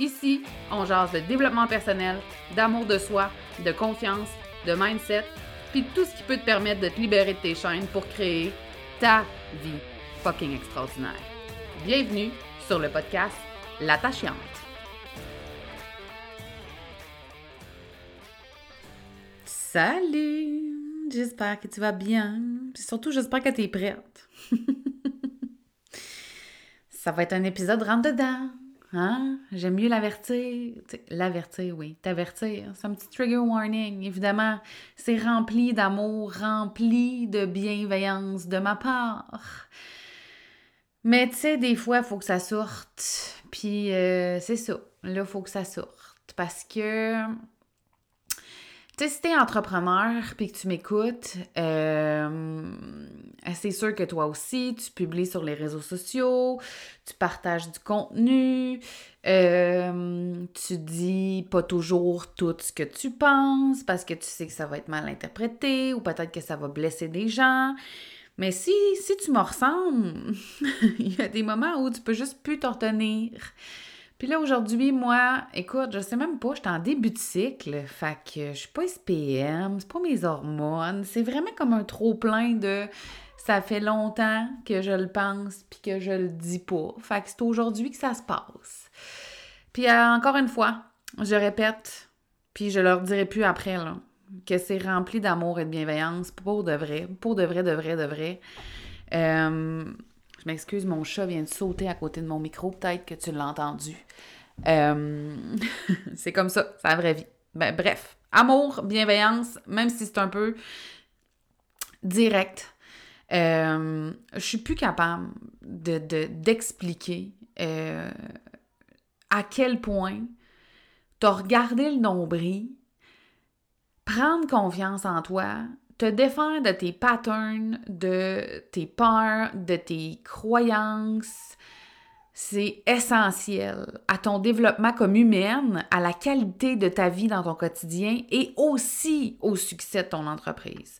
Ici, on jase de développement personnel, d'amour de soi, de confiance, de mindset, puis tout ce qui peut te permettre de te libérer de tes chaînes pour créer ta vie fucking extraordinaire. Bienvenue sur le podcast L'attachante. Salut! J'espère que tu vas bien. Puis surtout, j'espère que tu es prête. Ça va être un épisode rentre dedans. Hein? J'aime mieux l'avertir. L'avertir, oui. T'avertir. C'est un petit trigger warning. Évidemment, c'est rempli d'amour, rempli de bienveillance de ma part. Mais tu sais, des fois, il faut que ça sorte. Puis euh, c'est ça. Là, il faut que ça sorte. Parce que sais, si t'es entrepreneur puis que tu m'écoutes, euh, c'est sûr que toi aussi, tu publies sur les réseaux sociaux, tu partages du contenu, euh, tu dis pas toujours tout ce que tu penses parce que tu sais que ça va être mal interprété ou peut-être que ça va blesser des gens. Mais si, si tu me ressembles, il y a des moments où tu peux juste plus t'en tenir. Puis là, aujourd'hui, moi, écoute, je sais même pas, je en début de cycle, fait que je suis pas SPM, c'est pas mes hormones, c'est vraiment comme un trop-plein de ça fait longtemps que je le pense puis que je le dis pas. Fait que c'est aujourd'hui que ça se passe. Puis euh, encore une fois, je répète, puis je leur dirai plus après, là, que c'est rempli d'amour et de bienveillance pour de vrai, pour de vrai, de vrai, de vrai. Euh, je m'excuse, mon chat vient de sauter à côté de mon micro. Peut-être que tu l'as entendu. Euh, c'est comme ça, c'est la vraie vie. Ben, bref, amour, bienveillance, même si c'est un peu direct. Euh, je suis plus capable de, d'expliquer euh, à quel point t'as regardé le nombril, prendre confiance en toi, te défaire de tes patterns, de tes peurs, de tes croyances, c'est essentiel à ton développement comme humaine, à la qualité de ta vie dans ton quotidien et aussi au succès de ton entreprise.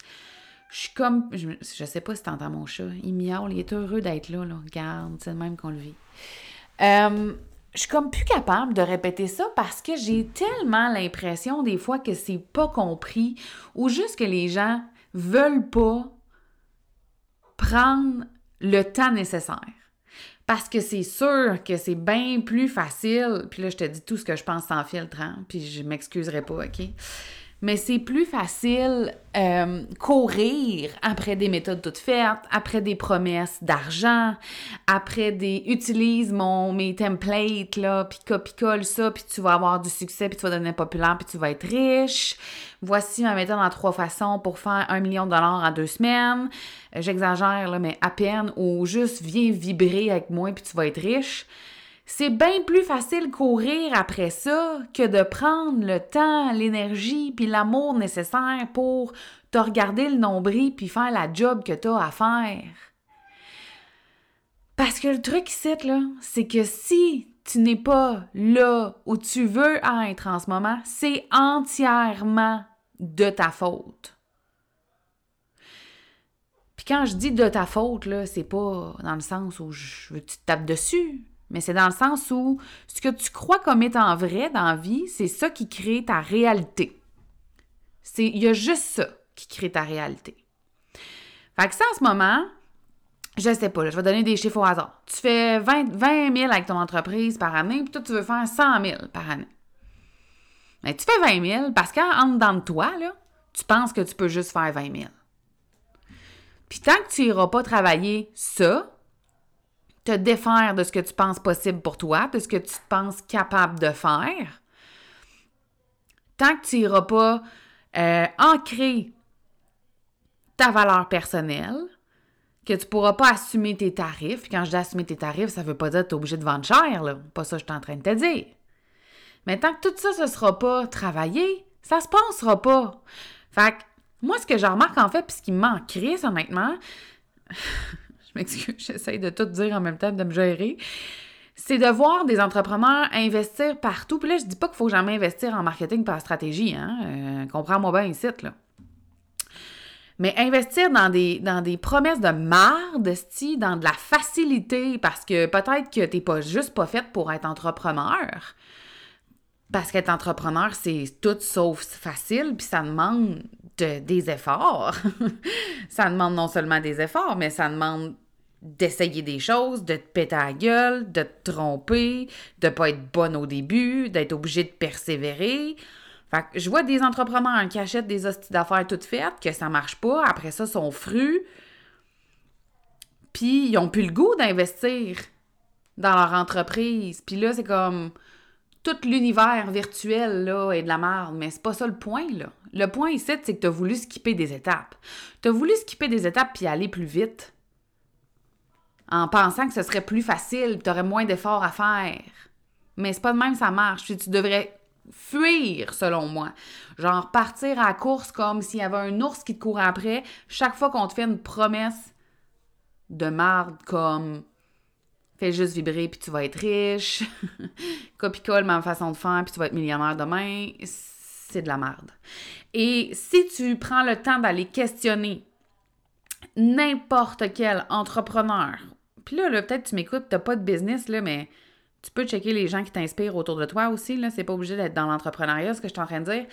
Je suis comme, je, sais pas si t'entends mon chat, il miaule, il est heureux d'être là, là, regarde, c'est le même qu'on le vit. Euh, je suis comme plus capable de répéter ça parce que j'ai tellement l'impression des fois que c'est pas compris ou juste que les gens veulent pas prendre le temps nécessaire. Parce que c'est sûr que c'est bien plus facile, puis là je te dis tout ce que je pense sans filtre, hein, puis je m'excuserai pas, OK? Mais c'est plus facile euh, courir après des méthodes toutes faites, après des promesses d'argent, après des utilise mon mes templates là, puis copie colle ça, puis tu vas avoir du succès, puis tu vas devenir populaire, puis tu vas être riche. Voici ma méthode en trois façons pour faire un million de dollars en deux semaines. J'exagère là, mais à peine ou juste viens vibrer avec moi puis tu vas être riche. C'est bien plus facile courir après ça que de prendre le temps, l'énergie puis l'amour nécessaire pour te regarder le nombril puis faire la job que tu as à faire. Parce que le truc ici, là, c'est que si tu n'es pas là où tu veux être en ce moment, c'est entièrement de ta faute. Puis quand je dis de ta faute, c'est pas dans le sens où je veux que tu te tapes dessus mais c'est dans le sens où ce que tu crois comme étant vrai dans la vie, c'est ça qui crée ta réalité. Il y a juste ça qui crée ta réalité. Fait que ça, en ce moment, je sais pas, je vais donner des chiffres au hasard. Tu fais 20, 20 000 avec ton entreprise par année, puis toi, tu veux faire 100 000 par année. Mais tu fais 20 000 parce qu'en dedans de toi, là, tu penses que tu peux juste faire 20 000. Puis tant que tu n'iras pas travailler ça, défaire de ce que tu penses possible pour toi, de ce que tu penses capable de faire, tant que tu n'iras pas euh, ancrer ta valeur personnelle, que tu pourras pas assumer tes tarifs. Quand je dis assumer tes tarifs, ça veut pas dire que tu es obligé de vendre cher. Pas ça que je suis en train de te dire. Mais tant que tout ça, ne sera pas travaillé, ça se passera pas. Fait que, moi, ce que je remarque en fait, puis ce qui me honnêtement, je m'excuse, j'essaye de tout dire en même temps, de me gérer, c'est de voir des entrepreneurs investir partout. Puis là, je dis pas qu'il faut jamais investir en marketing par stratégie, hein. Euh, comprends-moi bien ici, là. Mais investir dans des, dans des promesses de marde, dans de la facilité, parce que peut-être que t'es pas juste pas faite pour être entrepreneur. Parce qu'être entrepreneur, c'est tout sauf facile, puis ça demande des efforts. ça demande non seulement des efforts, mais ça demande d'essayer des choses, de te péter à la gueule, de te tromper, de pas être bonne au début, d'être obligé de persévérer. Fait que je vois des entrepreneurs qui achètent des hosties d'affaires toutes faites, que ça marche pas, après ça, sont frus, puis ils ont plus le goût d'investir dans leur entreprise. Puis là, c'est comme tout l'univers virtuel là est de la merde, mais c'est pas ça le point. Le point ici, c'est que tu as voulu skipper des étapes. Tu as voulu skipper des étapes puis aller plus vite en pensant que ce serait plus facile, tu aurais moins d'efforts à faire. Mais c'est pas de même ça marche. tu devrais fuir, selon moi. Genre partir à course comme s'il y avait un ours qui te courait après chaque fois qu'on te fait une promesse de marde comme fais juste vibrer puis tu vas être riche, copie-colle ma façon de faire puis tu vas être millionnaire demain, c'est de la merde. Et si tu prends le temps d'aller questionner n'importe quel entrepreneur, puis là, là peut-être tu m'écoutes, t'as pas de business, là, mais tu peux checker les gens qui t'inspirent autour de toi aussi, là. C'est pas obligé d'être dans l'entrepreneuriat, ce que je suis en train de dire.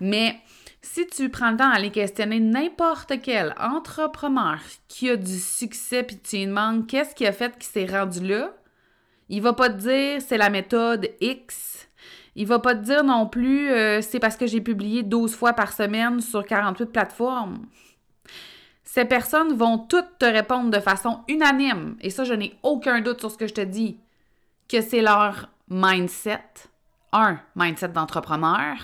Mais si tu prends le temps d'aller questionner n'importe quel entrepreneur qui a du succès, puis tu lui demandes qu'est-ce qui a fait qu'il s'est rendu là, il va pas te dire c'est la méthode X. Il va pas te dire non plus euh, c'est parce que j'ai publié 12 fois par semaine sur 48 plateformes. Ces personnes vont toutes te répondre de façon unanime, et ça, je n'ai aucun doute sur ce que je te dis que c'est leur mindset, un mindset d'entrepreneur,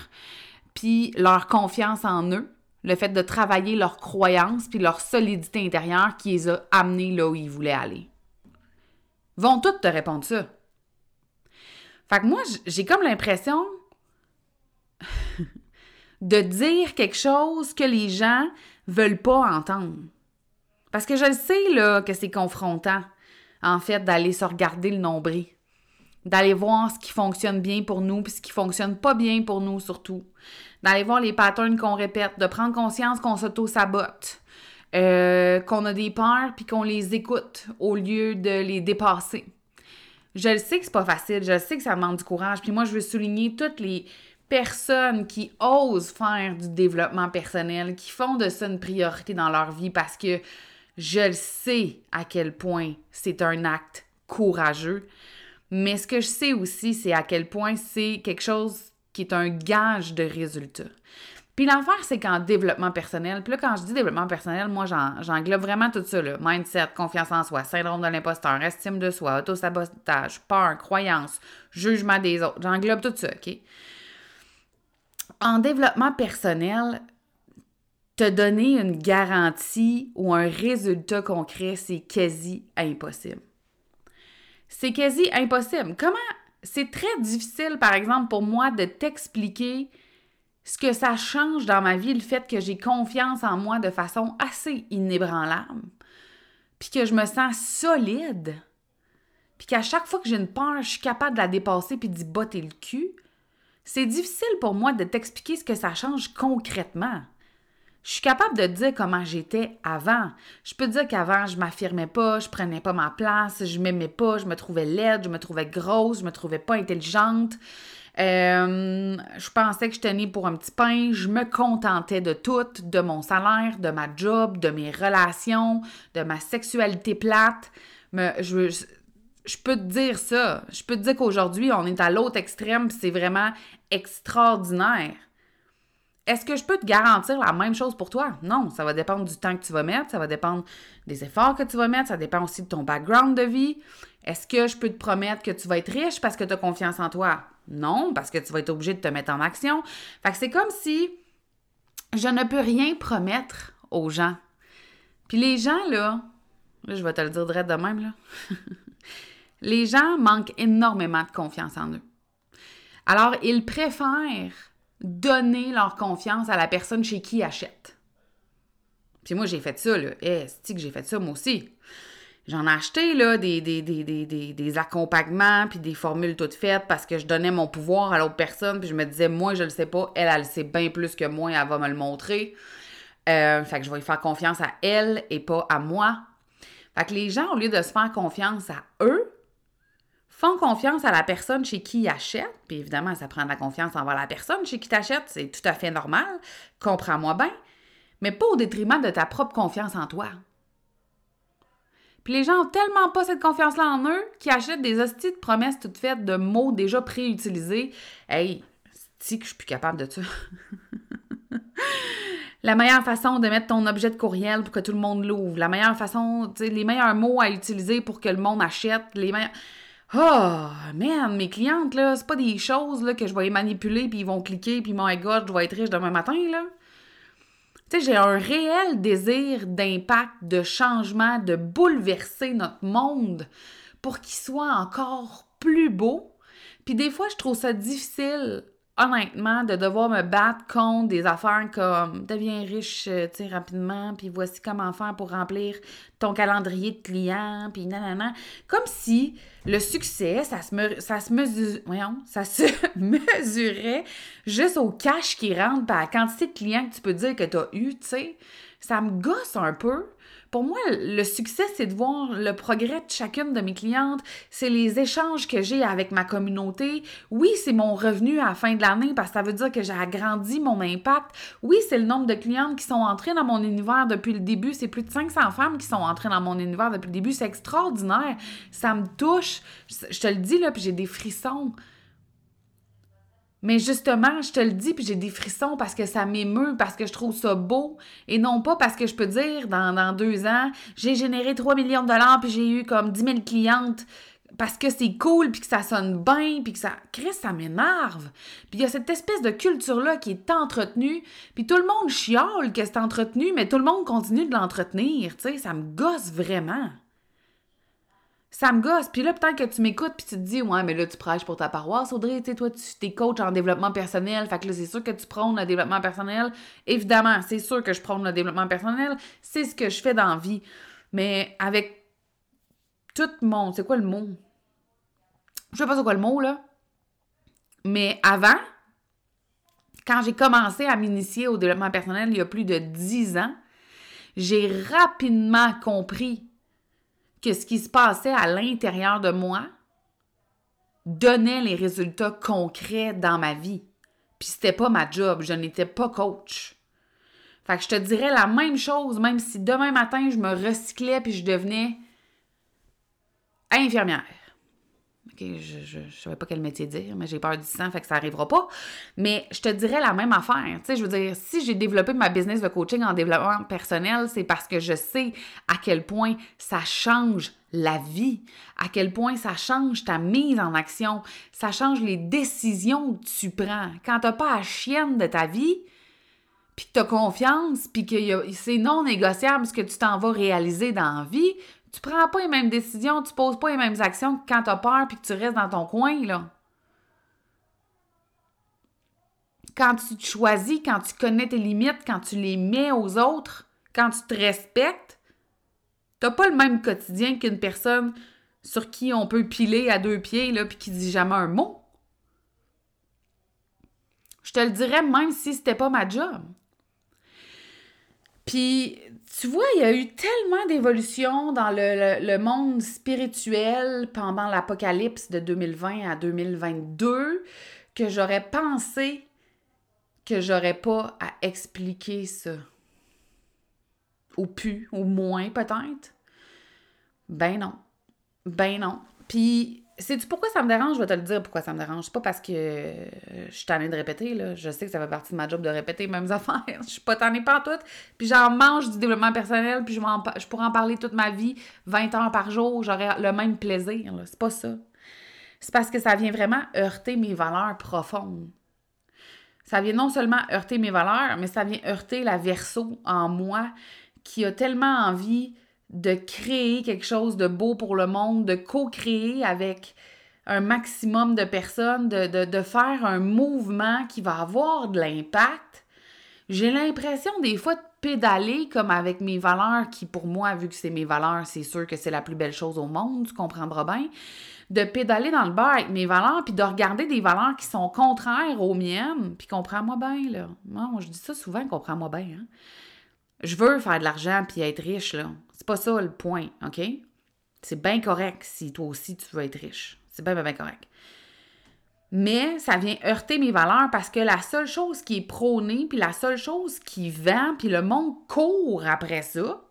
puis leur confiance en eux, le fait de travailler leur croyance puis leur solidité intérieure qui les a amenés là où ils voulaient aller. Vont toutes te répondre ça. Fait que moi, j'ai comme l'impression de dire quelque chose que les gens veulent pas entendre. Parce que je le sais, là, que c'est confrontant, en fait, d'aller se regarder le nombril d'aller voir ce qui fonctionne bien pour nous, puis ce qui fonctionne pas bien pour nous surtout. D'aller voir les patterns qu'on répète, de prendre conscience qu'on s'auto-sabote, euh, qu'on a des peurs, puis qu'on les écoute au lieu de les dépasser. Je le sais que c'est pas facile, je le sais que ça demande du courage, puis moi je veux souligner toutes les personnes qui osent faire du développement personnel, qui font de ça une priorité dans leur vie parce que je le sais à quel point c'est un acte courageux. Mais ce que je sais aussi, c'est à quel point c'est quelque chose qui est un gage de résultat. Puis l'affaire, c'est qu'en développement personnel, puis là, quand je dis développement personnel, moi, j'englobe vraiment tout ça, là. Mindset, confiance en soi, syndrome de l'imposteur, estime de soi, auto-sabotage, peur, croyance, jugement des autres. J'englobe tout ça, OK? En développement personnel, te donner une garantie ou un résultat concret, c'est quasi impossible c'est quasi impossible. Comment c'est très difficile, par exemple, pour moi de t'expliquer ce que ça change dans ma vie, le fait que j'ai confiance en moi de façon assez inébranlable, puis que je me sens solide, puis qu'à chaque fois que j'ai une peur, je suis capable de la dépasser puis d'y botter le cul. C'est difficile pour moi de t'expliquer ce que ça change concrètement. Je suis capable de dire comment j'étais avant. Je peux dire qu'avant, je m'affirmais pas, je prenais pas ma place, je m'aimais pas, je me trouvais laide, je me trouvais grosse, je me trouvais pas intelligente. Euh, je pensais que je tenais pour un petit pain, je me contentais de tout, de mon salaire, de ma job, de mes relations, de ma sexualité plate. Mais je, je peux te dire ça. Je peux te dire qu'aujourd'hui, on est à l'autre extrême, c'est vraiment extraordinaire. Est-ce que je peux te garantir la même chose pour toi? Non, ça va dépendre du temps que tu vas mettre, ça va dépendre des efforts que tu vas mettre, ça dépend aussi de ton background de vie. Est-ce que je peux te promettre que tu vas être riche parce que tu as confiance en toi? Non, parce que tu vas être obligé de te mettre en action. Fait que c'est comme si je ne peux rien promettre aux gens. Puis les gens, là, je vais te le dire direct de même, là. les gens manquent énormément de confiance en eux. Alors, ils préfèrent donner leur confiance à la personne chez qui ils achètent. Puis moi, j'ai fait ça, là. Eh, c'est que j'ai fait ça, moi aussi? J'en ai acheté, là, des, des, des, des, accompagnements, puis des formules toutes faites parce que je donnais mon pouvoir à l'autre personne, puis je me disais, moi, je le sais pas, elle, elle sait bien plus que moi, elle va me le montrer. Euh, fait que je vais faire confiance à elle et pas à moi. Fait que les gens, au lieu de se faire confiance à eux, font confiance à la personne chez qui ils achètent. Puis évidemment, ça prend de la confiance envers la personne chez qui tu achètes. C'est tout à fait normal. Comprends-moi bien. Mais pas au détriment de ta propre confiance en toi. Puis les gens ont tellement pas cette confiance-là en eux qu'ils achètent des hosties de promesses toutes faites de mots déjà préutilisés. Hey, c'est que je suis plus capable de ça. la meilleure façon de mettre ton objet de courriel pour que tout le monde l'ouvre. La meilleure façon, les meilleurs mots à utiliser pour que le monde achète. Les meilleurs Oh, man, mes clientes, là, c'est pas des choses que je vais manipuler, puis ils vont cliquer, puis my God, je vais être riche demain matin, là. Tu sais, j'ai un réel désir d'impact, de changement, de bouleverser notre monde pour qu'il soit encore plus beau. Puis des fois, je trouve ça difficile honnêtement, de devoir me battre contre des affaires comme deviens riche, euh, tu rapidement, puis voici comment faire pour remplir ton calendrier de clients, puis nanana. Comme si le succès, ça se, ça se mesure, voyons, ça se mesurait juste au cash qui rentre, par la quantité de clients que tu peux dire que tu as eu, tu sais. Ça me gosse un peu. Pour moi, le succès, c'est de voir le progrès de chacune de mes clientes, c'est les échanges que j'ai avec ma communauté. Oui, c'est mon revenu à la fin de l'année parce que ça veut dire que j'ai agrandi mon impact. Oui, c'est le nombre de clientes qui sont entrées dans mon univers depuis le début. C'est plus de 500 femmes qui sont entrées dans mon univers depuis le début. C'est extraordinaire. Ça me touche. Je te le dis, là, puis j'ai des frissons. Mais justement, je te le dis, puis j'ai des frissons parce que ça m'émeut, parce que je trouve ça beau, et non pas parce que je peux dire, dans, deux ans, j'ai généré 3 millions de dollars, puis j'ai eu comme 10 000 clientes, parce que c'est cool, puis que ça sonne bien, puis que ça... Chris, ça m'énerve. Puis il y a cette espèce de culture-là qui est entretenue, puis tout le monde chiale que c'est entretenu, mais tout le monde continue de l'entretenir, tu sais, ça me gosse vraiment ça me gosse. Puis là, peut-être que tu m'écoutes puis tu te dis, ouais, mais là, tu prêches pour ta paroisse, Audrey. Tu sais, toi, tu es coach en développement personnel. Fait que là, c'est sûr que tu prônes le développement personnel. Évidemment, c'est sûr que je prône le développement personnel. C'est ce que je fais dans la vie. Mais avec tout mon. C'est quoi le mot? Je sais pas c'est quoi le mot, là. Mais avant, quand j'ai commencé à m'initier au développement personnel il y a plus de dix ans, j'ai rapidement compris que ce qui se passait à l'intérieur de moi donnait les résultats concrets dans ma vie. Puis c'était pas ma job, je n'étais pas coach. Fait que je te dirais la même chose, même si demain matin je me recyclais puis je devenais infirmière je ne savais pas quel métier dire, mais j'ai peur du sang, fait que ça n'arrivera pas. Mais je te dirais la même affaire. Tu je veux dire, si j'ai développé ma business de coaching en développement personnel, c'est parce que je sais à quel point ça change la vie, à quel point ça change ta mise en action, ça change les décisions que tu prends. Quand tu n'as pas la chienne de ta vie, puis que tu as confiance, puis que c'est non négociable ce que tu t'en vas réaliser dans la vie, tu prends pas les mêmes décisions, tu poses pas les mêmes actions que quand tu as peur puis que tu restes dans ton coin, là. Quand tu te choisis, quand tu connais tes limites, quand tu les mets aux autres, quand tu te respectes, t'as pas le même quotidien qu'une personne sur qui on peut piler à deux pieds, là, puis qui dit jamais un mot. Je te le dirais même si c'était pas ma job. Puis, tu vois, il y a eu tellement d'évolutions dans le, monde spirituel pendant l'apocalypse de 2020 à 2022 que j'aurais pensé que j'aurais pas à expliquer ça. Ou pu, ou moins peut-être. Ben non. Ben non. Puis Sais-tu pourquoi ça me dérange? Je vais te le dire pourquoi ça me dérange. C'est pas parce que je suis tannée de répéter, là. Je sais que ça fait partie de ma job de répéter les mêmes affaires. Je suis pas tannée pas tout. Puis j'en mange du développement personnel, puis je, je pourrais en parler toute ma vie, 20 heures par jour, j'aurais le même plaisir. C'est pas ça. C'est parce que ça vient vraiment heurter mes valeurs profondes. Ça vient non seulement heurter mes valeurs, mais ça vient heurter la verso en moi qui a tellement envie de créer quelque chose de beau pour le monde, de co-créer avec un maximum de personnes, de, faire un mouvement qui va avoir de l'impact. J'ai l'impression des fois de pédaler comme avec mes valeurs, qui pour moi, vu que c'est mes valeurs, c'est sûr que c'est la plus belle chose au monde, tu comprendras bien, de pédaler dans le bar avec mes valeurs, puis de regarder des valeurs qui sont contraires aux miennes, puis comprends-moi bien, là. Je dis ça souvent, comprends-moi bien, hein. Je veux faire de l'argent puis être riche, là. C'est pas ça le point, OK? C'est bien correct si toi aussi tu veux être riche. C'est bien, bien, bien correct. Mais ça vient heurter mes valeurs parce que la seule chose qui est prônée, puis la seule chose qui vend, puis le monde court après ça,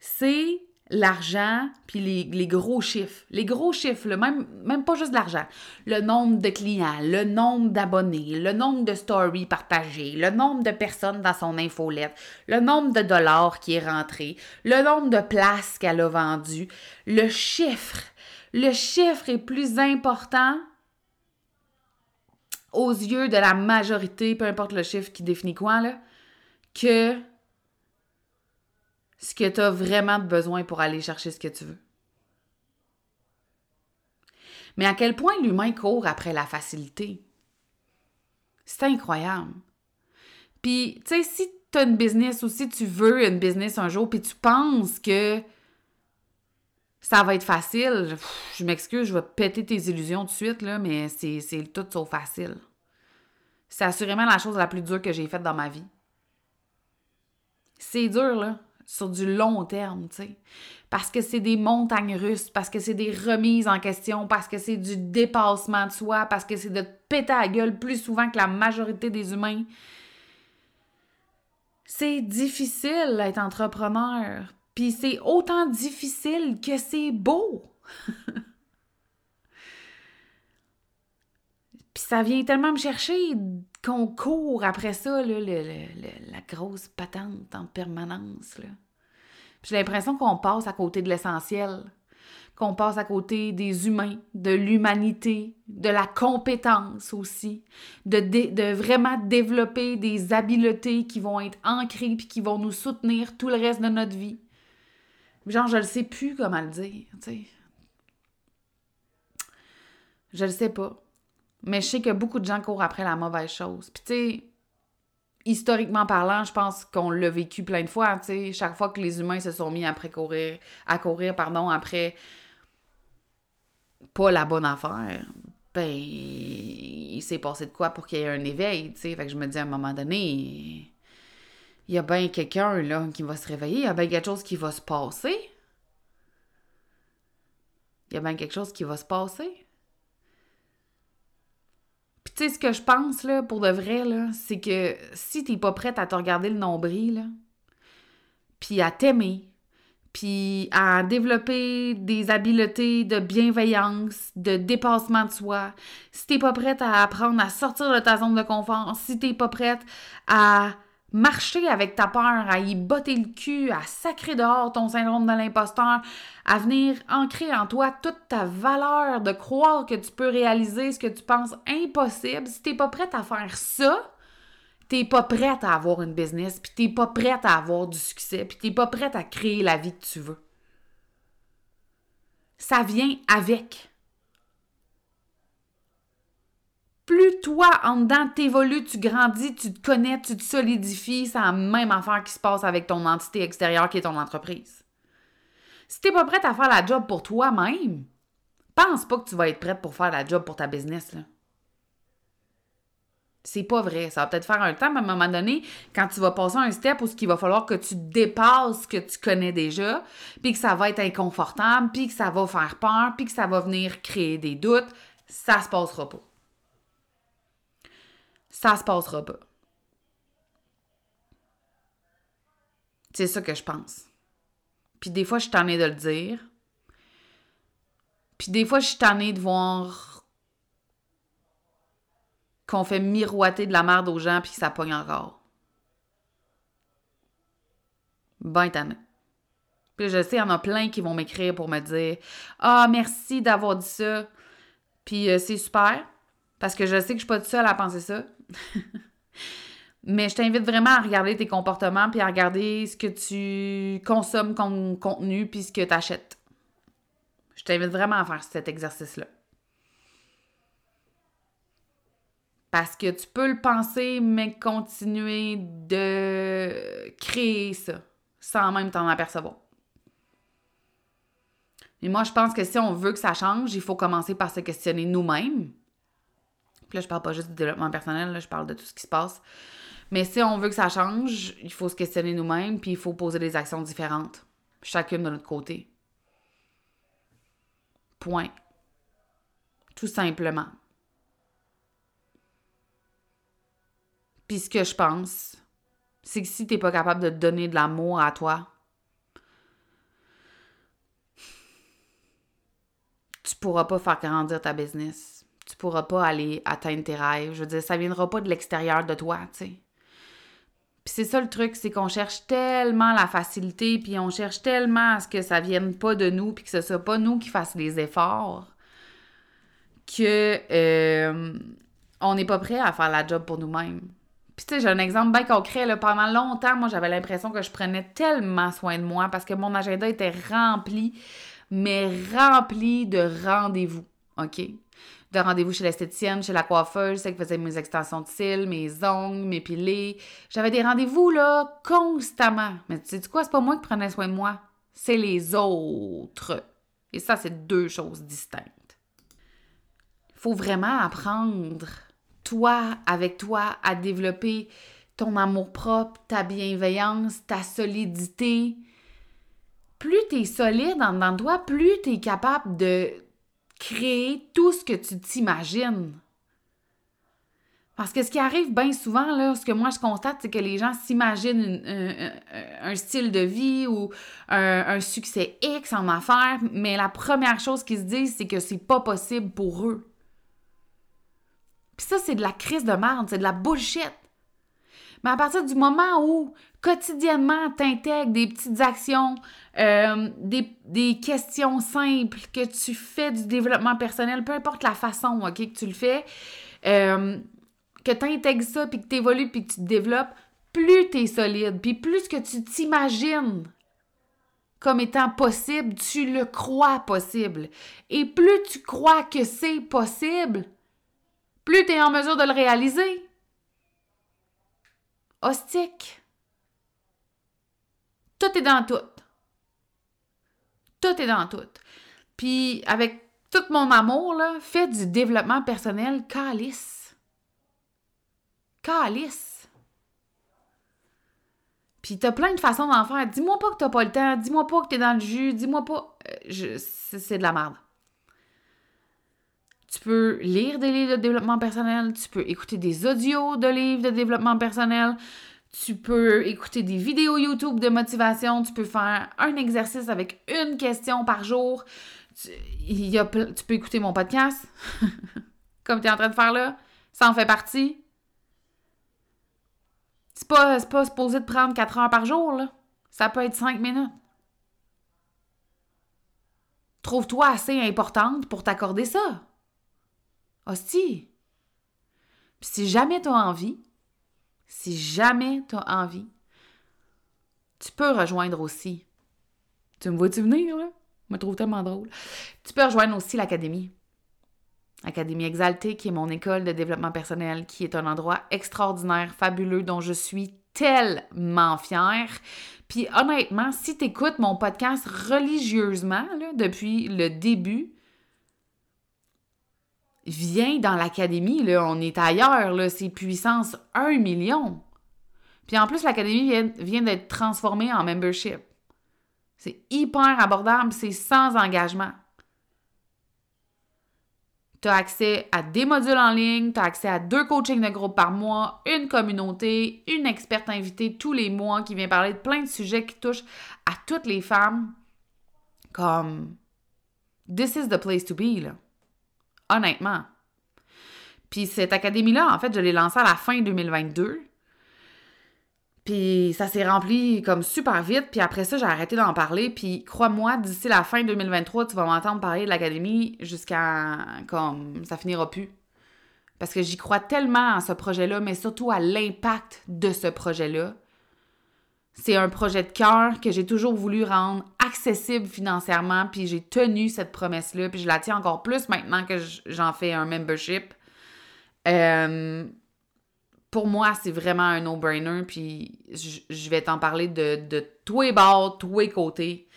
c'est l'argent, puis les, gros chiffres. Les gros chiffres, même, même pas juste l'argent. Le nombre de clients, le nombre d'abonnés, le nombre de stories partagées, le nombre de personnes dans son infolette, le nombre de dollars qui est rentré, le nombre de places qu'elle a vendues. Le chiffre. Le chiffre est plus important aux yeux de la majorité, peu importe le chiffre qui définit quoi, là, que ce que tu as vraiment besoin pour aller chercher ce que tu veux. Mais à quel point l'humain court après la facilité? C'est incroyable. Puis, tu sais, si tu as une business ou si tu veux une business un jour, puis tu penses que ça va être facile, je m'excuse, je vais péter tes illusions tout de suite, mais c'est tout sauf facile. C'est assurément la chose la plus dure que j'ai faite dans ma vie. C'est dur, là sur du long terme, tu sais. Parce que c'est des montagnes russes, parce que c'est des remises en question, parce que c'est du dépassement de soi, parce que c'est de péter à gueule plus souvent que la majorité des humains. C'est difficile d'être entrepreneur. Puis c'est autant difficile que c'est beau. Puis ça vient tellement me chercher qu'on court après ça, là, la grosse patente en permanence. J'ai l'impression qu'on passe à côté de l'essentiel, qu'on passe à côté des humains, de l'humanité, de la compétence aussi, de, vraiment développer des habiletés qui vont être ancrées puis qui vont nous soutenir tout le reste de notre vie. Genre, je ne sais plus comment le dire, tu sais. Je le sais pas. Mais je sais que beaucoup de gens courent après la mauvaise chose. Puis tu sais, historiquement parlant, je pense qu'on l'a vécu plein de fois, tu sais, chaque fois que les humains se sont mis après courir, à courir, pardon, après pas la bonne affaire, ben, il s'est passé de quoi pour qu'il y ait un éveil, tu sais. Fait que je me dis à un moment donné, il y a bien quelqu'un, là, qui va se réveiller, il y a bien quelque chose qui va se passer. Il y a bien quelque chose qui va se passer. Tu sais, ce que je pense, pour de vrai, c'est que si t'es pas prête à te regarder le nombril, là, puis à t'aimer, puis à développer des habiletés de bienveillance, de dépassement de soi, si t'es pas prête à apprendre à sortir de ta zone de confort, si t'es pas prête à marcher avec ta peur, à y botter le cul, à sacrer dehors ton syndrome de l'imposteur, à venir ancrer en toi toute ta valeur de croire que tu peux réaliser ce que tu penses impossible. Si t'es pas prête à faire ça, t'es pas prête à avoir une business, puis t'es pas prête à avoir du succès, puis t'es pas prête à créer la vie que tu veux. Ça vient avec. Plus toi, en dedans, t'évolues, tu grandis, tu te connais, tu te solidifies, c'est la même affaire qui se passe avec ton entité extérieure qui est ton entreprise. Si t'es pas prête à faire la job pour toi-même, pense pas que tu vas être prête pour faire la job pour ta business. C'est pas vrai. Ça va peut-être faire un temps, mais à un moment donné, quand tu vas passer un step où il va falloir que tu dépasses ce que tu connais déjà, puis que ça va être inconfortable, puis que ça va faire peur, puis que ça va venir créer des doutes, ça se passera pas ça se passera pas. C'est ça que je pense. Puis des fois, je t'en ai de le dire. Puis des fois, je suis tannée de voir qu'on fait miroiter de la merde aux gens puis que ça pogne encore. Ben tannée. Puis je sais, il y en a plein qui vont m'écrire pour me dire Ah, merci d'avoir dit ça. Puis euh, c'est super, parce que je sais que je suis pas toute seule à penser ça. Mais je t'invite vraiment à regarder tes comportements puis à regarder ce que tu consommes comme contenu puis ce que tu achètes. Je t'invite vraiment à faire cet exercice-là. Parce que tu peux le penser, mais continuer de créer ça sans même t'en apercevoir. Et moi, je pense que si on veut que ça change, il faut commencer par se questionner nous-mêmes. Puis là, je parle pas juste du développement personnel, là, je parle de tout ce qui se passe. Mais si on veut que ça change, il faut se questionner nous-mêmes, puis il faut poser des actions différentes, chacune de notre côté. Point. Tout simplement. Puis ce que je pense, c'est que si tu n'es pas capable de donner de l'amour à toi, tu pourras pas faire grandir ta business. Tu pourras pas aller atteindre tes rêves. Je veux dire, ça viendra pas de l'extérieur de toi, tu sais. Puis c'est ça le truc, c'est qu'on cherche tellement la facilité, puis on cherche tellement à ce que ça vienne pas de nous, puis que ce soit pas nous qui fassions les efforts, que euh, on n'est pas prêt à faire la job pour nous-mêmes. Puis tu sais, j'ai un exemple bien concret. Là, pendant longtemps, moi, j'avais l'impression que je prenais tellement soin de moi parce que mon agenda était rempli, mais rempli de rendez-vous, OK? De rendez-vous chez l'esthéticienne, chez la coiffeuse, celle qui faisait mes extensions de cils, mes ongles, mes pilés. J'avais des rendez-vous, là, constamment. Mais tu sais quoi, c'est pas moi qui prenais soin de moi, c'est les autres. Et ça, c'est deux choses distinctes. Faut vraiment apprendre, toi, avec toi, à développer ton amour-propre, ta bienveillance, ta solidité. Plus tu es solide en dedans de toi, plus tu es capable de créer tout ce que tu t'imagines. Parce que ce qui arrive bien souvent, là, ce que moi je constate, c'est que les gens s'imaginent un, style de vie ou un, succès X en affaires, mais la première chose qu'ils se disent, c'est que c'est pas possible pour eux. Puis ça, c'est de la crise de merde, c'est de la bullshit. Mais à partir du moment où quotidiennement tu intègres des petites actions, euh, des, questions simples, que tu fais du développement personnel, peu importe la façon que tu le fais, euh, que tu intègres ça, puis que tu évolues, puis que tu te développes, plus tu es solide, puis plus que tu t'imagines comme étant possible, tu le crois possible. Et plus tu crois que c'est possible, plus tu es en mesure de le réaliser. Hostique. Tout est dans tout. Tout est dans tout. Puis avec tout mon amour, là, fais du développement personnel calice. Calice. Puis t'as plein de façons d'en faire. Dis-moi pas que t'as pas le temps. Dis-moi pas que t'es dans le jus. Dis-moi pas. Euh, c'est de la merde. Tu peux lire des livres de développement personnel, tu peux écouter des audios de livres de développement personnel, tu peux écouter des vidéos YouTube de motivation, tu peux faire un exercice avec une question par jour. Tu, y a, tu peux écouter mon podcast, comme tu es en train de faire là. Ça en fait partie. C'est pas, pas supposé de prendre 4 heures par jour, là. Ça peut être 5 minutes. Trouve-toi assez importante pour t'accorder ça. Hostie. Puis si jamais tu as envie, si jamais tu envie, tu peux rejoindre aussi. Tu me vois-tu venir, là? Je me trouve tellement drôle. Tu peux rejoindre aussi l'Académie. Académie Exaltée, qui est mon école de développement personnel, qui est un endroit extraordinaire, fabuleux, dont je suis tellement fière. Puis honnêtement, si tu écoutes mon podcast religieusement là, depuis le début, viens dans l'académie, là, on est ailleurs, là, c'est puissance 1 million. Puis en plus, l'académie vient, vient d'être transformée en membership. C'est hyper abordable, c'est sans engagement. Tu as accès à des modules en ligne, tu as accès à deux coachings de groupe par mois, une communauté, une experte invitée tous les mois qui vient parler de plein de sujets qui touchent à toutes les femmes, comme this is the place to be, là. Honnêtement. Puis cette académie-là, en fait, je l'ai lancée à la fin 2022. Puis ça s'est rempli comme super vite. Puis après ça, j'ai arrêté d'en parler. Puis crois-moi, d'ici la fin 2023, tu vas m'entendre parler de l'académie jusqu'à comme ça finira plus. Parce que j'y crois tellement à ce projet-là, mais surtout à l'impact de ce projet-là. C'est un projet de cœur que j'ai toujours voulu rendre accessible financièrement, puis j'ai tenu cette promesse-là, puis je la tiens encore plus maintenant que j'en fais un membership. Euh, pour moi, c'est vraiment un no-brainer, puis je, vais t'en parler de, tous les bords, tous les côtés,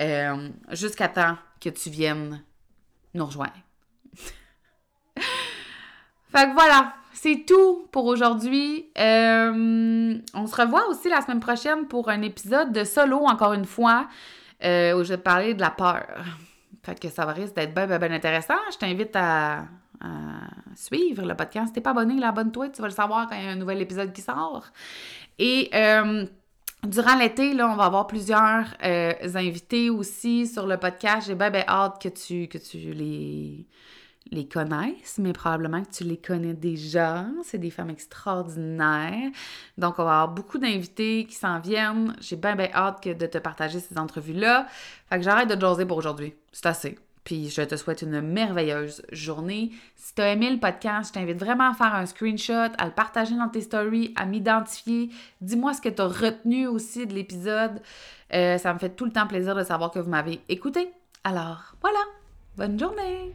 euh, jusqu'à temps que tu viennes nous rejoindre. fait que voilà, c'est tout pour aujourd'hui. Euh, on se revoit aussi la semaine prochaine pour un épisode de solo, encore une fois, euh, où je vais te parler de la peur. Fait que ça va risque d'être bien, bien, intéressant. Je t'invite à, suivre le podcast. Si t'es pas abonné, abonne-toi, tu vas le savoir quand il y a un nouvel épisode qui sort. Et euh, durant l'été, là, on va avoir plusieurs invités aussi sur le podcast. J'ai bien hâte que tu, que tu les les connaissent, mais probablement que tu les connais déjà. C'est des femmes extraordinaires. Donc, on va avoir beaucoup d'invités qui s'en viennent. J'ai bien, bien hâte de te partager ces entrevues-là. Fait que j'arrête de jaser pour aujourd'hui. C'est assez. Puis je te souhaite une merveilleuse journée. Si tu as aimé le podcast, je t'invite vraiment à faire un screenshot, à le partager dans tes stories, à m'identifier. Dis-moi ce que tu as retenu aussi de l'épisode. Euh, ça me fait tout le temps plaisir de savoir que vous m'avez écouté. Alors, voilà. Bonne journée.